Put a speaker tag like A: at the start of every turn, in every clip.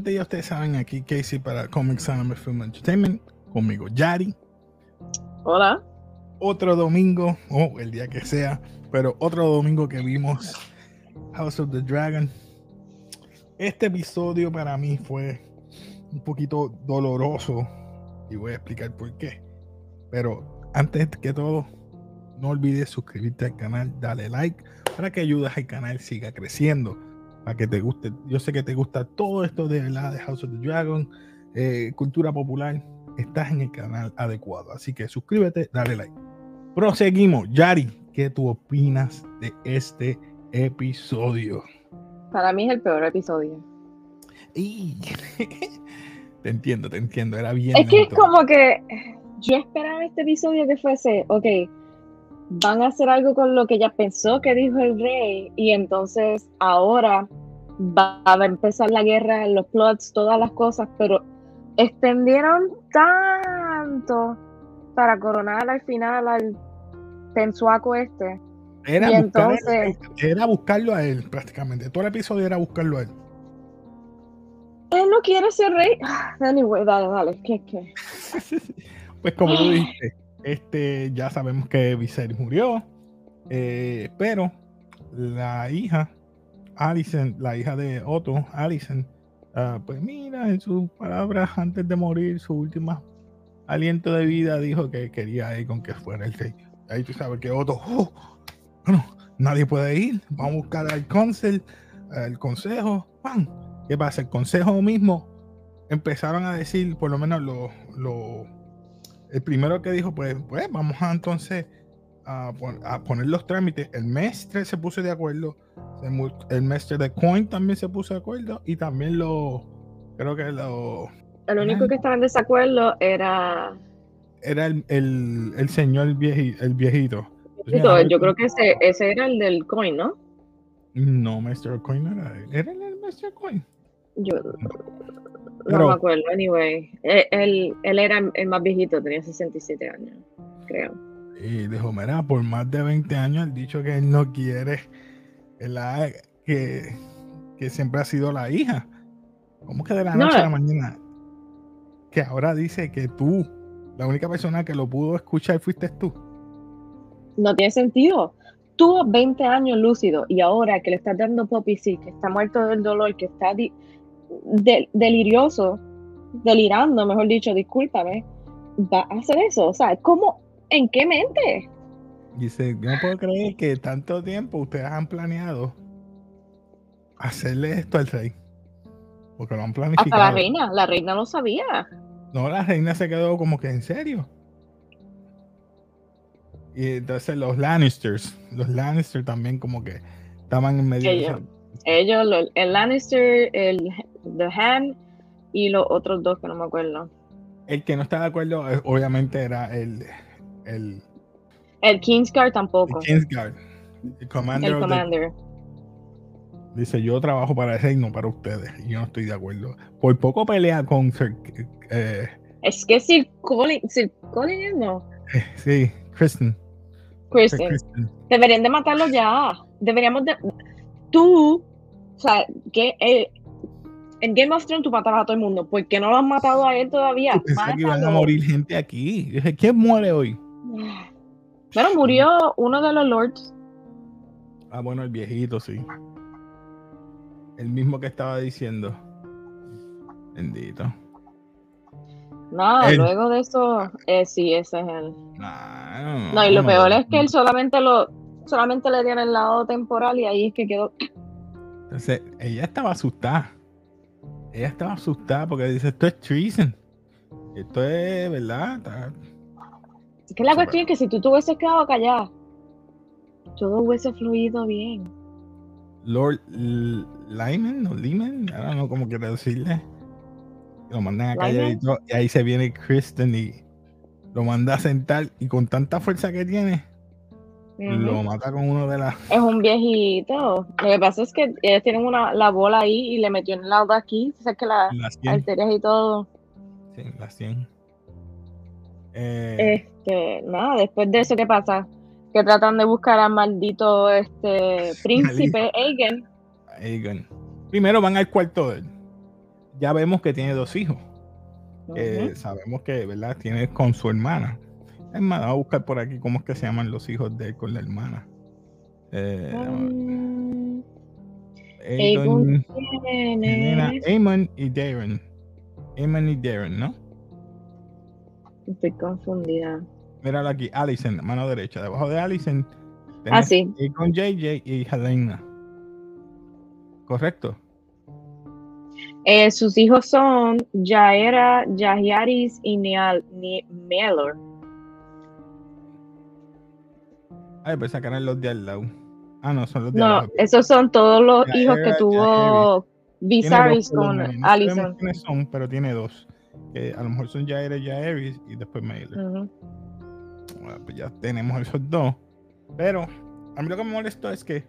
A: Gente, ya ustedes saben, aquí Casey para Comics Anime Film Entertainment, conmigo Yari.
B: Hola.
A: Otro domingo, o el día que sea, pero otro domingo que vimos House of the Dragon. Este episodio para mí fue un poquito doloroso y voy a explicar por qué. Pero antes que todo, no olvides suscribirte al canal, dale like para que ayudes al canal siga creciendo para que te guste. Yo sé que te gusta todo esto de la de House of the Dragon, eh, cultura popular. Estás en el canal adecuado. Así que suscríbete, dale like. Proseguimos. Yari, ¿qué tú opinas de este episodio?
B: Para mí es el peor episodio.
A: Y... te entiendo, te entiendo. Era bien.
B: Es que es como que yo esperaba este episodio que fuese, ok, van a hacer algo con lo que ya pensó que dijo el rey y entonces ahora va a empezar la guerra, los plots, todas las cosas, pero extendieron tanto para coronar al final al pensuaco este.
A: Era, entonces, era buscarlo a él prácticamente. Todo el episodio era buscarlo a él.
B: Él no quiere ser rey. Anyway, dale, dale. ¿Qué, qué?
A: pues como tú dijiste, este, ya sabemos que Viserys murió, eh, pero la hija, Alison, la hija de Otto, Alison, ah, pues mira, en sus palabras antes de morir, su última aliento de vida, dijo que quería ir con que fuera el rey. Ahí tú sabes que Otto, oh, bueno, nadie puede ir, vamos a buscar al consejo, al consejo, ¡pam! ¿Qué pasa? El consejo mismo empezaron a decir, por lo menos los el primero que dijo, pues, pues vamos a entonces a, poner los trámites. El mestre se puso de acuerdo. El mestre de Coin también se puso de acuerdo. Y también lo, creo que lo...
B: El único que estaba en desacuerdo era...
A: Era el, el, señor el viejito.
B: yo creo que ese, ese era el del Coin, ¿no?
A: No, Mr. Coin era, era el Mr. Coin.
B: Yo no me acuerdo, anyway. Eh, él, él, era el más viejito, tenía 67 años, creo.
A: Y dijo, mira, por más de 20 años él dicho que él no quiere la, que, que siempre ha sido la hija. ¿Cómo que de la noche a la mañana? Que ahora dice que tú, la única persona que lo pudo escuchar fuiste tú.
B: No tiene sentido. Tuvo 20 años lúcido y ahora que le estás dando poppy sí, que está muerto del dolor, que está delirioso, delirando, mejor dicho, discúlpame, va a hacer eso. O sea, ¿cómo? ¿En qué mente?
A: Dice, yo no puedo creer que tanto tiempo ustedes han planeado hacerle esto al rey. Porque lo han planificado.
B: Hasta la reina, la reina no sabía.
A: No, la reina se quedó como que en serio. Y entonces los Lannisters, los Lannisters también como que estaban en medio
B: de ellos, el Lannister, el The Hand y los otros dos que no me acuerdo.
A: El que no está de acuerdo, eh, obviamente, era el. El,
B: el Kingsguard tampoco.
A: El Kingsguard. El Commander.
B: El Commander.
A: dice: Yo trabajo para el reino, para ustedes. Y yo no estoy de acuerdo. Por poco pelea con.
B: Eh, es que Sir Colin. Sir Colin no.
A: Eh, sí, Kristen.
B: Kristen. Deberían de matarlo ya. Deberíamos de. Tú o sea, que eh, en Game of Thrones tú matabas a todo el mundo. ¿Por qué no lo han matado a él todavía?
A: Pensé que iban a morir gente aquí. ¿quién muere hoy?
B: Bueno, murió uno de los lords.
A: Ah, bueno, el viejito, sí. El mismo que estaba diciendo. Bendito.
B: No, luego de eso, eh, sí, ese es él. no, y lo peor es que él solamente lo solamente le dieron el lado temporal y ahí es que quedó
A: entonces, ella estaba asustada. Ella estaba asustada porque dice, esto es treason. Esto es, ¿verdad?
B: Es que la cuestión es que si tú te hubieses quedado callada, todo hubiese fluido bien.
A: Lord Lyman o Lyman, ahora no como quiero decirle. Lo mandan a callar y ahí se viene Kristen y lo manda a sentar y con tanta fuerza que tiene, lo mata con uno de las.
B: Es un viejito. Lo que pasa es que ellos tienen una, la bola ahí y le metió en el lado de aquí. O sea que la, arterias y todo.
A: Sí, las 100.
B: Eh, este, nada, después de eso, ¿qué pasa? Que tratan de buscar al maldito este príncipe Aegon.
A: Aegon. Primero van al cuarto de él. ya vemos que tiene dos hijos. sabemos que, ¿verdad? Tiene con su hermana. Es más, vamos a buscar por aquí cómo es que se llaman los hijos de él con la hermana. Eh, um, Amon y Darren. Amon y Darren, ¿no?
B: Estoy confundida.
A: Míralo aquí, Allison, mano derecha. Debajo de Allison.
B: Ah, sí.
A: Con JJ y Helena. ¿Correcto?
B: Eh, sus hijos son Jaera, Yahiaris y Neal, Mielor.
A: Ay, pues sacar los de al lado. Ah, no, son los
B: de No, esos son todos los hijos que tuvo Viserys con Allison.
A: No son, pero tiene dos. Que a lo mejor son Jaira y Jaeris y después Mailer. bueno, pues ya tenemos esos dos. Pero a mí lo que me molestó es que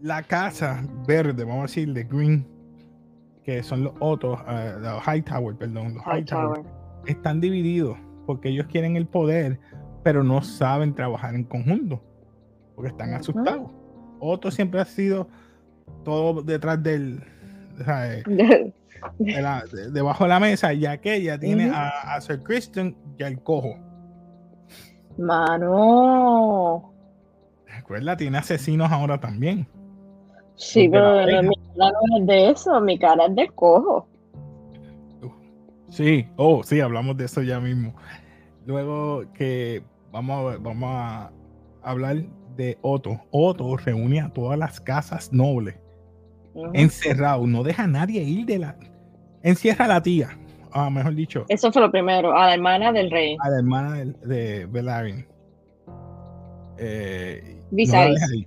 A: la casa verde, vamos a decir, de Green, que son los otros, uh, los High Tower, perdón, los High, Tower, están divididos porque ellos quieren el poder, pero no saben trabajar en conjunto porque están asustados. Otro siempre ha sido todo detrás del. debajo de la mesa, ya que ya tiene a, Sir Christian y al cojo.
B: Mano.
A: Recuerda, tiene asesinos ahora también.
B: Sí, pero mi cara no es de eso, mi cara es de cojo.
A: Sí, oh, sí, hablamos de eso ya mismo. Luego que vamos a, vamos a hablar de Otto. Otto reúne a todas las casas nobles encerrado, no deja a nadie ir de la. Encierra a la tía, ah, mejor dicho.
B: Eso fue lo primero, a la hermana del rey.
A: A la hermana de, de Belarin. Eh,
B: Viserys.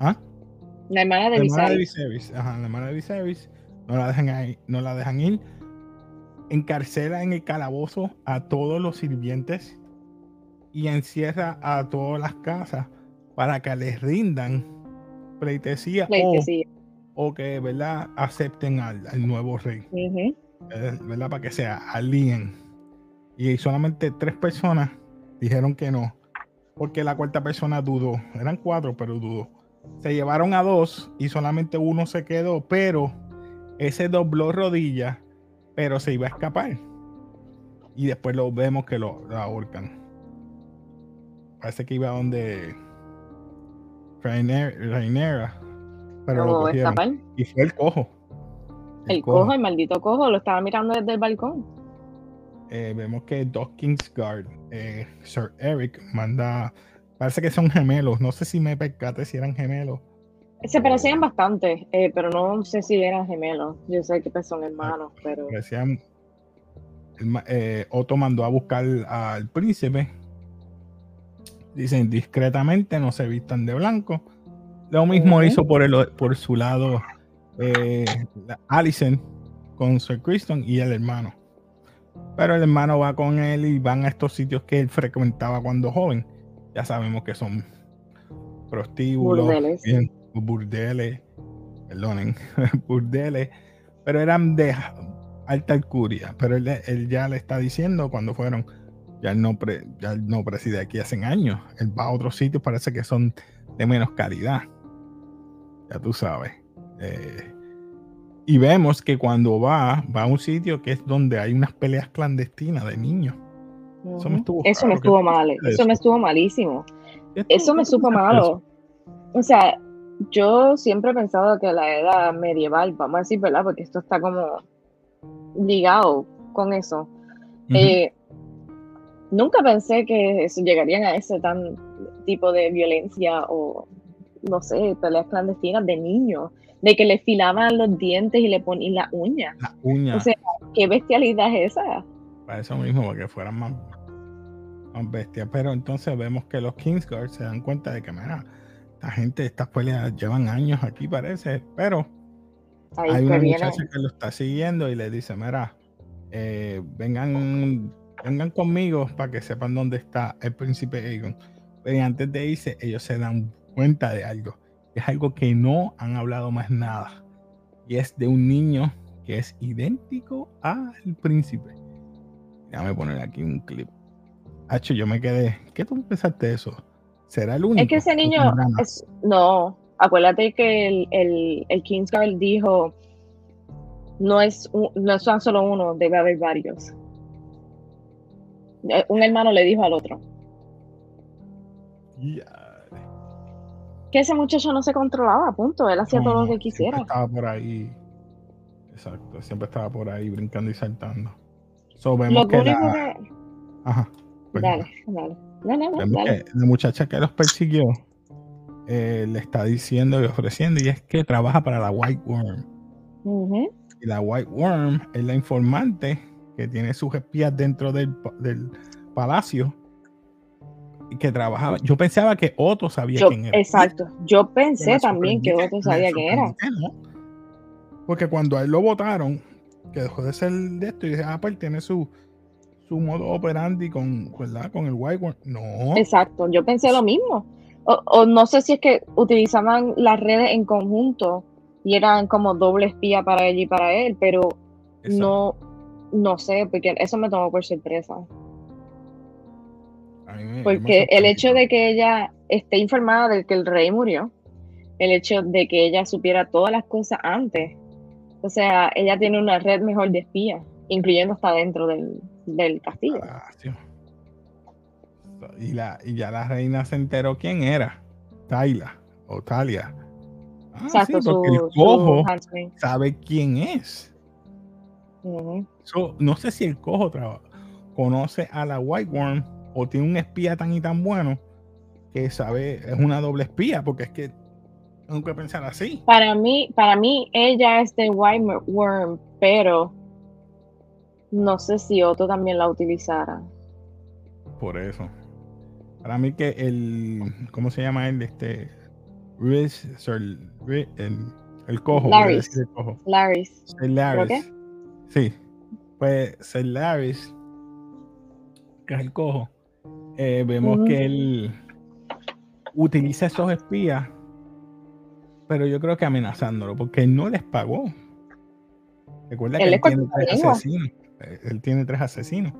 A: ¿Ah?
B: La hermana de Viserys.
A: Ajá, la hermana de Viserys. No la dejan ahí, no la dejan ir. Encarcela en el calabozo a todos los sirvientes y encierra a todas las casas para que les rindan pleitesía, O, que ¿verdad? acepten al, nuevo rey. Eh, ¿verdad? Para que se alíen. Y solamente tres personas dijeron que no, porque la cuarta persona dudó. Eran cuatro, pero dudó. Se llevaron a dos y solamente uno se quedó, pero ese dobló rodillas, pero se iba a escapar. Y después lo vemos que lo ahorcan parece que iba donde Rainera, pero lo cogieron. Y fue el cojo.
B: El, cojo. el maldito cojo, lo estaba mirando desde el balcón.
A: Eh, vemos que Doc Kingsguard, eh, Sir Eric, manda. Parece que son gemelos. No sé si me percate si eran gemelos.
B: Se parecían bastante, eh, pero no sé si eran gemelos. Yo sé que pues, son hermanos, pero.
A: Parecían. Otto mandó a buscar al príncipe Dicen discretamente, no se vistan de blanco. Lo mismo hizo por, el, por su lado eh, Allison con Sir Kristen y el hermano. Pero el hermano va con él y van a estos sitios que él frecuentaba cuando joven. Ya sabemos que son prostíbulos, burdeles, burdeles perdonen, burdeles, pero eran de alta alcuria. Pero él, él ya le está diciendo cuando fueron ya él no, ya no preside aquí hace años. Él va a otros sitios, parece que son de menos calidad. Ya tú sabes. Eh, y vemos que cuando va, va a un sitio que es donde hay unas peleas clandestinas de niños.
B: Eso me estuvo, eso me estuvo mal. Eso, me estuvo malísimo. Eso me supo malo. O sea, yo siempre he pensado que la edad medieval, vamos a decir, ¿verdad? Porque esto está como ligado con eso nunca pensé que llegarían a ese tan tipo de violencia o, no sé, peleas clandestinas de niños, de que le filaban los dientes y le ponían la uña.
A: La uña.
B: O sea, ¿qué bestialidad es esa?
A: Para eso mismo, para que fueran más, más bestias. Pero entonces vemos que los Kingsguard se dan cuenta de que, mira, la gente, estas peleas llevan años aquí, parece, pero hay una muchacha que lo está siguiendo y le dice, mira, eh, vengan vengan conmigo para que sepan dónde está el príncipe Aegon. Y antes de irse, ellos se dan cuenta de algo. Es algo que no han hablado más nada. Y es de un niño que es idéntico al príncipe. Déjame poner aquí un clip. Hacho, yo me quedé. ¿Qué tú pensaste eso? ¿Será el único?
B: Es que ese niño. no, acuérdate que el, el, el Kingsguard dijo No es, un, no son solo uno, debe haber varios. Eh, Un hermano le dijo al otro que ese muchacho no se controlaba, punto. Él hacía todo lo que
A: siempre
B: quisiera.
A: Estaba por ahí. Exacto, siempre estaba por ahí brincando y saltando. So, vemos
B: Lo
A: que la,
B: que.
A: ajá, perdón.
B: Dale, dale. No, dale.
A: la muchacha que los persiguió eh, le está diciendo y ofreciendo y es que trabaja para la White Worm. Y la White Worm es la informante que tiene sus espías dentro del, del palacio y que trabajaba. Yo pensaba que Otto sabía
B: Yo-
A: quién era.
B: exacto. Yo pensé también que
A: me
B: sabía quién era.
A: no. Porque cuando a él lo votaron, que dejó de ser de esto, y dije, ah, pues tiene su, su modo operandi con, ¿verdad? con el White. No,
B: Exacto. Yo pensé lo mismo. O, o no sé si es que utilizaban las redes en conjunto y eran como doble espía para ella y para él, pero
A: exacto.
B: no, no sé, porque eso me tomó por sorpresa.
A: Me-
B: Porque el hecho de que ella esté informada de que el rey murió, el hecho de que ella supiera todas las cosas antes, o sea, ella tiene una red mejor de espías, incluyendo hasta dentro del, del castillo.
A: Palacio. Y, la, y ya la reina se enteró quién era. Taila o Talia. Ah,
B: Exacto,
A: sí, porque el
B: su,
A: cojo sabe quién es. So, no sé si el cojo traba- conoce a la White Worm o tiene un espía tan y tan bueno que sabe, es una doble espía, porque es que tengo que pensar así.
B: Para mí, para mí, ella es de White Worm, pero no sé si Otto también la utilizara.
A: Por eso. Para mí que el, ¿cómo se llama él? Este, Riz, el, el el cojo.
B: Laris.
A: Sir Laris. Sí. Pues Sir Laris, que es el cojo, eh, vemos que él utiliza esos espías, pero yo creo que amenazándolo, porque él no les pagó. Recuerda que
B: Él
A: él tiene tres asesinos. Eh, Él tiene tres asesinos.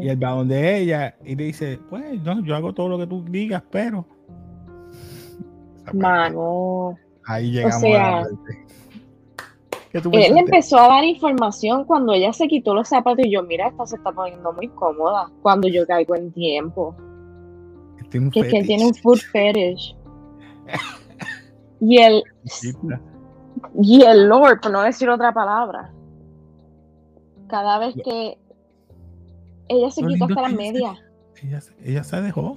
A: Y él va donde ella y le dice, pues no, yo hago todo lo que tú digas, pero...
B: Mano.
A: Ahí llegamos
B: sea,
A: la. ¿Qué tú
B: Él empezó a dar información cuando ella se quitó los zapatos y yo, mira, esta se está poniendo muy cómoda cuando yo caigo en tiempo.
A: Tiene
B: Que que tiene un food fetish. Y el, y el Lord, por no decir otra palabra. Cada vez que ella se quitó hasta las medias,
A: Ella, se- ella se dejó.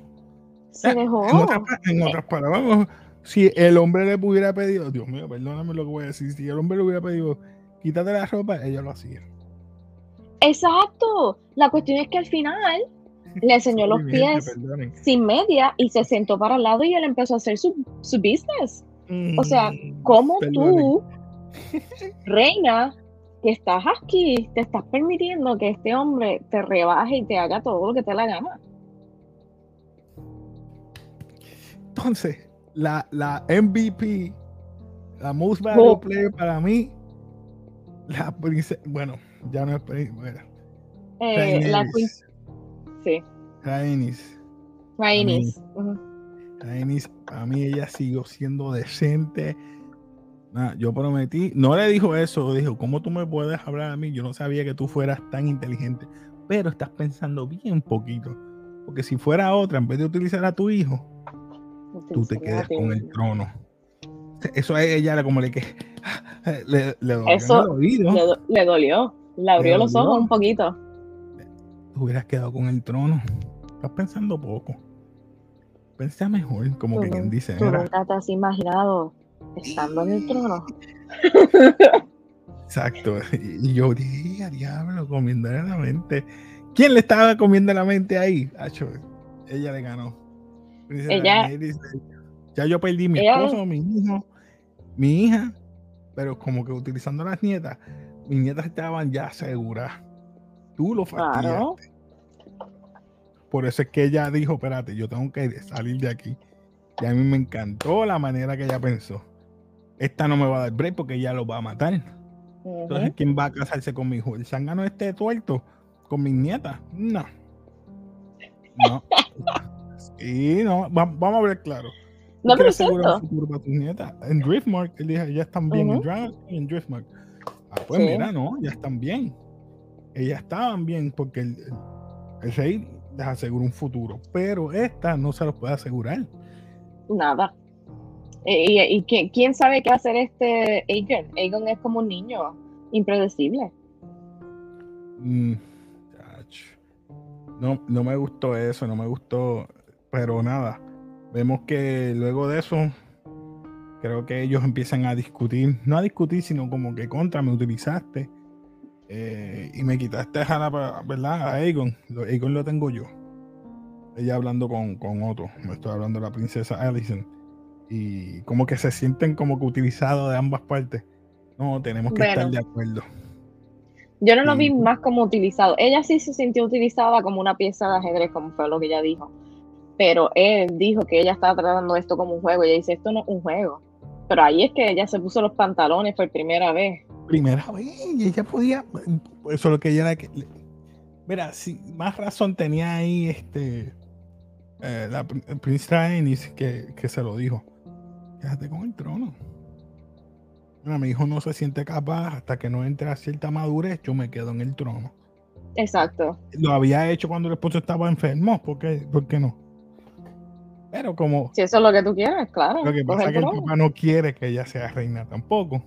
B: se dejó.
A: En, otras pa- en otras palabras, si el hombre le hubiera pedido, Dios mío, perdóname lo que voy a decir, si el hombre le hubiera pedido, quítate la ropa, ella lo hacía.
B: Exacto. La cuestión es que al final le enseñó los pies sin media y se sentó para el lado y él empezó a hacer su, su business. O sea, ¿Cómo
A: Perdonen.
B: tú, reina, que estás aquí, te estás permitiendo que este hombre te rebaje y te haga todo lo que te la gana?
A: Entonces, la, la MVP, la Most Valuable
B: Oh.
A: Player para mí, la princesa, bueno, ya no es princesa, bueno,
B: Eh, la
A: Rhaenys,
B: sí,
A: Rhaenys.
B: Ujú.
A: Rhaenys, para mí ella siguió siendo decente. Nada, yo prometí, no le dijo eso, dijo, ¿cómo tú me puedes hablar a mí? Yo no sabía que tú fueras tan inteligente, pero estás pensando bien poquito, porque si fuera otra, en vez de utilizar a tu hijo, tú te quedas con el trono. Eso a ella como le que le, le dolió en
B: Eso. Le, do- le dolió, le abrió
A: Le
B: los
A: dolió.
B: ojos un poquito.
A: Te hubieras quedado con el trono. Estás pensando poco. Pensa mejor, como que quien dice.
B: Tú
A: "Mira,
B: nunca te has imaginado estando en el trono.
A: Exacto. Y yo dije, "A diablo, comiéndole la mente. ¿Quién le estaba comiendo la mente ahí? Acho, ella le ganó.
B: Ella-
A: ya yo perdí mi
B: Ella-
A: esposo, mi hijo, mi hija, pero como que utilizando las nietas, mis nietas estaban ya seguras. Tú lo fastidiaste.
B: Claro.
A: Por eso es que ella dijo, espérate, yo tengo que salir de aquí. Y a mí me encantó la manera que ella pensó. Esta no me va a dar break porque ella lo va a matar. Entonces, ¿quién va a casarse con mi hijo? ¿El zángano este tuerto? ¿Con mis nietas? No. No. Y no, va- vamos a ver claro.
B: No,
A: ¿Tú
B: pero
A: asegurar
B: cierto.
A: un futuro para tus nietas? En Driftmark, él dijo, ya están bien en y en Driftmark. Ah, pues mira, no, ya están bien. Ellas estaban bien porque el, el, rey les asegura un futuro, pero esta no se los puede asegurar.
B: Nada. ¿Y, y, quién sabe qué hacer este Aegon? Aegon es como un niño impredecible.
A: Mm, no, no me gustó eso, no me gustó, pero nada. Vemos que luego de eso, creo que ellos empiezan a discutir, no a discutir, sino como que contra, me utilizaste eh, y me quitaste a ¿verdad? A Aegon. Aegon lo tengo yo. Ella hablando con, con Otto, me estoy hablando de la princesa Alicent. Y como que se sienten como que utilizados de ambas partes. No, tenemos que estar de acuerdo.
B: Yo no lo vi más como utilizado. Ella sí se sintió utilizada como una pieza de ajedrez, como fue lo que ella dijo. Pero él dijo que ella estaba tratando esto como un juego. Ella dice, esto no es un juego. Pero ahí es que ella se puso los pantalones por primera vez.
A: Primera vez, y ella podía. Eso es lo que ella era. Mira, si más razón tenía ahí este. Eh, la princesa Ennis que, que se lo dijo. Quédate con el trono mi hijo no se siente capaz hasta que no entre a cierta madurez, yo me quedo en el trono.
B: Exacto.
A: Lo había hecho cuando el esposo estaba enfermo, ¿por qué, ¿Por qué no? Pero como...
B: Si eso es lo que tú quieres, claro.
A: Lo que pasa es que el papá no quiere que ella sea reina tampoco.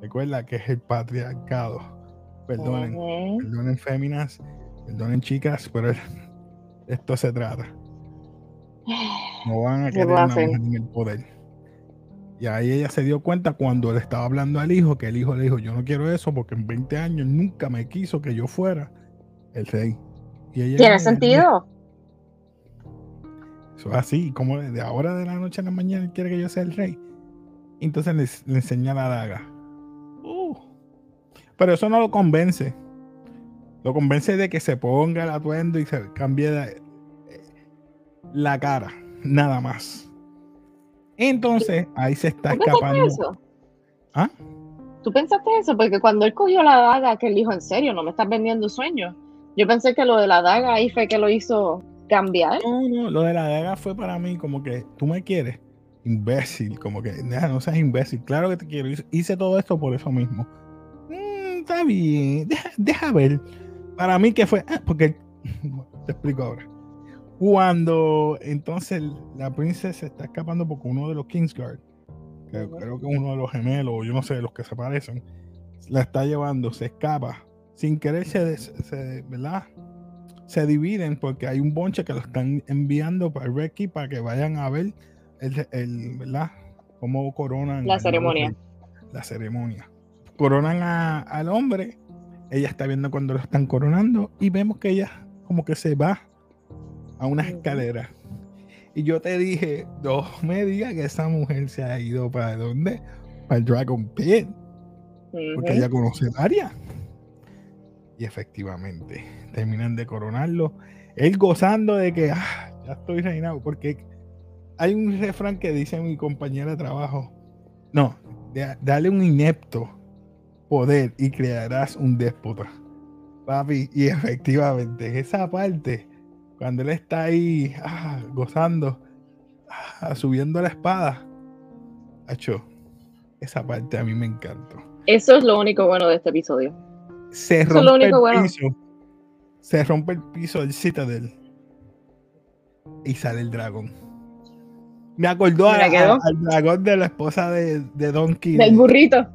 A: Recuerda que es el patriarcado. Perdonen, perdonen féminas, perdonen chicas, pero esto se trata. No van a querer una mujer en el poder. Y ahí ella se dio cuenta cuando le estaba hablando al hijo, que el hijo le dijo, yo no quiero eso porque en 20 años nunca me quiso que yo fuera el rey.
B: ¿Tiene sentido?
A: Eso es así, como de ahora de la noche a la mañana él quiere que yo sea el rey. Entonces le, enseña la daga. Uh. Pero eso no lo convence. Lo convence de que se ponga el atuendo y se cambie la cara. Nada más. Entonces, ahí se está escapando. Eso?
B: ¿Ah? ¿Tú pensaste eso? Porque cuando él cogió la daga, que él dijo, en serio, no me estás vendiendo sueños. Yo pensé que lo de la daga ahí fue que lo hizo cambiar.
A: No, no, lo de la daga fue para mí como que tú me quieres, imbécil, como que no seas imbécil, claro que te quiero. Hice todo esto por eso mismo. Mm, está bien, deja, ver. Para mí que fue, ah, porque te explico ahora. Cuando entonces la princesa está escapando porque uno de los Kingsguard, que creo que uno de los gemelos, yo no sé, los que se parecen, la está llevando, se escapa. Sin querer se, se ¿verdad? Se dividen porque hay un bonche que lo están enviando para Reiki para que vayan a ver el, el ¿verdad? Cómo coronan.
B: La ceremonia.
A: la ceremonia. Coronan al hombre. Ella está viendo cuando lo están coronando y vemos que ella como que se va a una escalera. Y yo te dije, no me digas que esa mujer se ha ido para dónde? Para el Dragon Pit. Porque ella conoce el área. Y efectivamente, terminan de coronarlo. Él gozando de que ah, ya estoy reinado. Porque hay un refrán que dice mi compañera de trabajo. No, dale un inepto poder y crearás un déspota. Papi, y efectivamente, esa parte cuando él está ahí ah, gozando, ah, subiendo la espada, hecho, esa parte a mí me encantó.
B: Eso es lo único bueno de este episodio.
A: Se rompe el piso. Se rompe el piso del Citadel. Y sale el dragón. Me acordó al dragón de la esposa de, de Donkey.
B: Del burrito.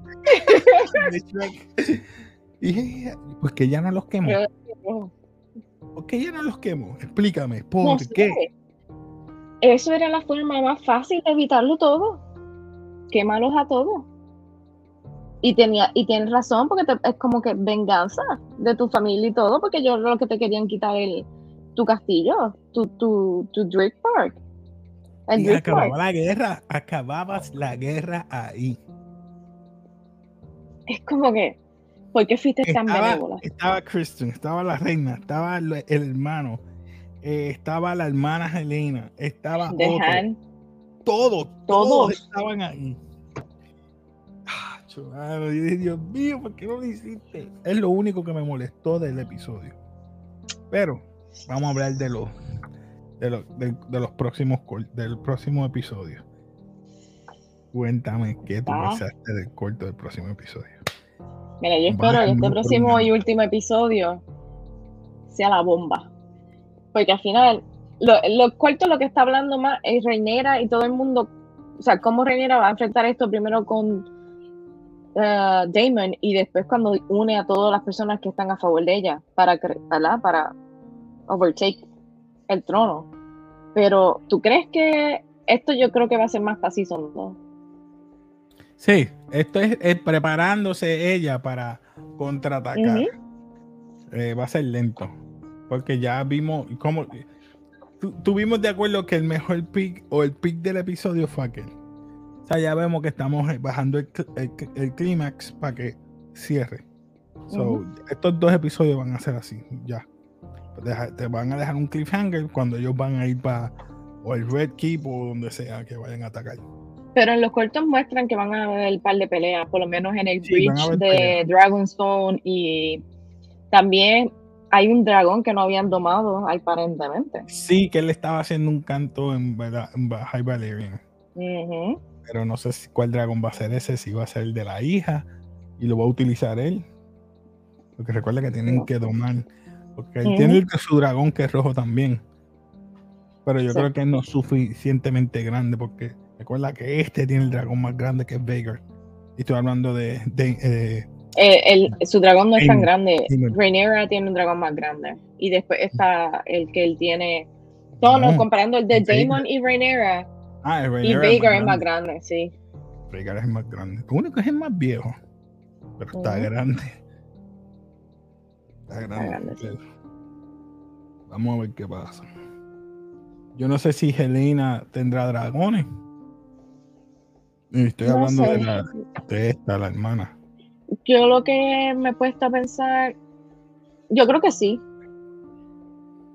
A: y pues que ya no los quemó. ¿Por qué ya no los quemo? Explícame, ¿por qué?
B: Eso era la forma más fácil de evitarlo todo. Quémalos a todos. Y tenía, y tienes razón, porque es como que venganza de tu familia y todo, porque yo lo que te querían quitar el, tu castillo, tu, tu, tu Drake Park.
A: y acababa la guerra, acababas la guerra ahí.
B: Es como que, ¿Por qué fuiste
A: tan
B: benévola?
A: Estaba Kristen, estaba la reina, estaba el, hermano, eh, estaba la hermana Helena, estaba Dejan. Todos, todos estaban ahí. Ah, Dios mío, ¿por qué no lo hiciste? Es lo único que me molestó del episodio. Pero vamos a hablar de los de los, de, los próximos del próximo episodio. Cuéntame qué tú pensaste del corto del próximo episodio.
B: Mira, yo espero que este próximo y último episodio sea la bomba. Porque al final, lo, lo cuarto lo que está hablando más es Reinera y todo el mundo. O sea, cómo Reinera va a enfrentar esto primero con uh, Damon y después cuando une a todas las personas que están a favor de ella para, ¿verdad? para overtake el trono. Pero, ¿tú crees que esto yo creo que va a ser más dos?
A: Sí, esto es, preparándose ella para contraatacar. Eh, va a ser lento. Porque ya vimos cómo. Tuvimos de acuerdo que el mejor pick o el pick del episodio fue aquel. O sea, ya vemos que estamos bajando el, clímax para que cierre. Estos dos episodios van a ser así, ya. te van a dejar un cliffhanger cuando ellos van a ir para o el Red Keep o donde sea que vayan a atacar.
B: Pero en los cortos muestran que van a haber el par de peleas, por lo menos en el bridge de Dragonstone y también hay un dragón que no habían domado aparentemente.
A: Sí, que él estaba haciendo un canto en, High Valerian. Pero no sé si, cuál dragón va a ser ese, si va a ser el de la hija y lo va a utilizar él. Porque recuerda que tienen que domar. Porque él tiene su dragón que es rojo también. Pero yo creo que no es suficientemente grande porque Recuerda que este tiene el dragón más grande que es Vader. Y estoy hablando de.
B: Eh, eh, su dragón no es tan grande. Rhaenyra tiene un dragón más grande. Y después está el que él tiene. Todos comparando el de Daemon y Rhaenyra. Ah, y Vader es más, grande, sí.
A: Vader es más grande. Lo único es el más viejo. Pero está grande. Está grande. Vamos a ver qué pasa. Yo no sé si Helena tendrá dragones. Estoy hablando de, la, de esta, la hermana.
B: Yo lo que me he puesto a pensar, yo creo que sí.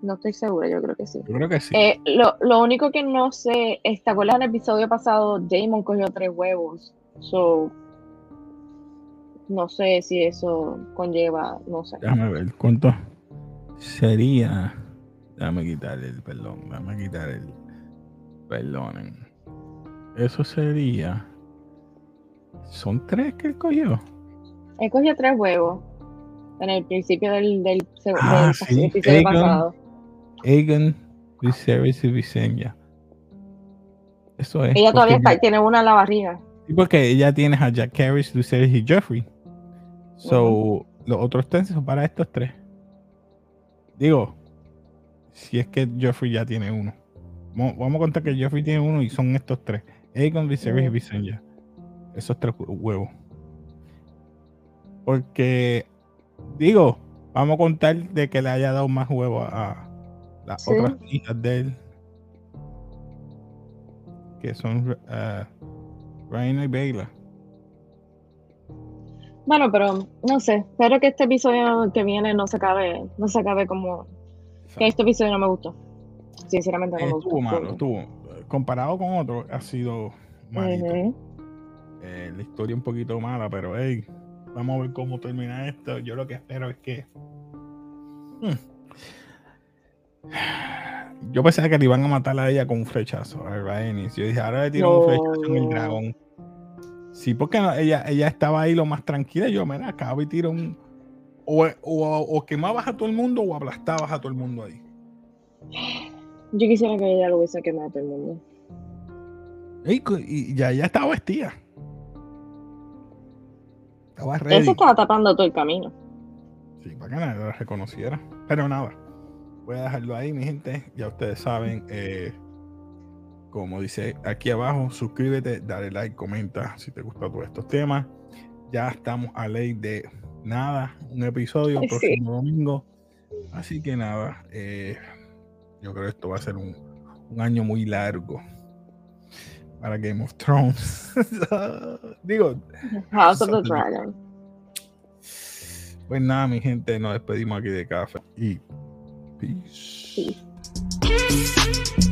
B: No estoy segura, yo creo que sí.
A: Yo creo que sí.
B: Eh, lo, lo, único que no sé, ¿te acuerdas en el episodio pasado? Damon cogió tres huevos. So, no sé si eso conlleva, no sé.
A: Déjame ver, ¿cuánto sería? Déjame quitar el perdón, déjame quitar el perdón. Eso sería. ¿Son tres que él cogió?
B: Él cogió tres huevos en el principio del, del, ah, episodio pasado.
A: Aegon, Viserys y Visenya. Eso es.
B: Ella todavía tiene una en la barriga.
A: Sí, porque ella tiene a Jack Harris, Viserys y Jeffrey. So, los otros tres son para estos tres. Digo, si es que Jeffrey ya tiene uno. Vamos a contar que Jeffrey tiene uno y son estos tres. Aegon, Viserys y Visenya esos tres huevos. Porque, digo, vamos a contar de que le haya dado más huevos a las otras hijas de él. Que son uh, Reina y Bela.
B: Bueno, pero no sé, espero que este episodio que viene no se acabe, no se acabe como que este episodio no me gustó. Sinceramente no me gustó.
A: Estuvo malo, estuvo. Comparado con otro, ha sido malito. Eh, la historia un poquito mala, pero hey, vamos a ver cómo termina esto. Yo lo que espero es que. Hmm, yo pensaba que le iban a matar a ella con un flechazo a Rhaenys. Yo dije, ahora le tiro un flechazo en el dragón. Sí, porque ella, ella estaba ahí lo más tranquila. Yo, mira, acabo y tiro un. O, o, quemabas a todo el mundo o aplastabas a todo el mundo ahí.
B: Yo quisiera que ella lo hubiese quemado a todo el mundo.
A: y ya, ya estaba vestida.
B: Eso estaba tapando todo el camino.
A: Sí, para que nadie lo reconociera. Pero nada, voy a dejarlo ahí, mi gente. Ya ustedes saben, eh, como dice aquí abajo, suscríbete, dale like, comenta si te gustan todos estos temas. Ya estamos a ley de nada, un episodio el próximo domingo. Así que nada, eh, yo creo que esto va a ser un, un año muy largo para Game of Thrones. Digo,
B: House of the Dragon.
A: Pues nada, mi gente, nos despedimos aquí de café y peace. peace.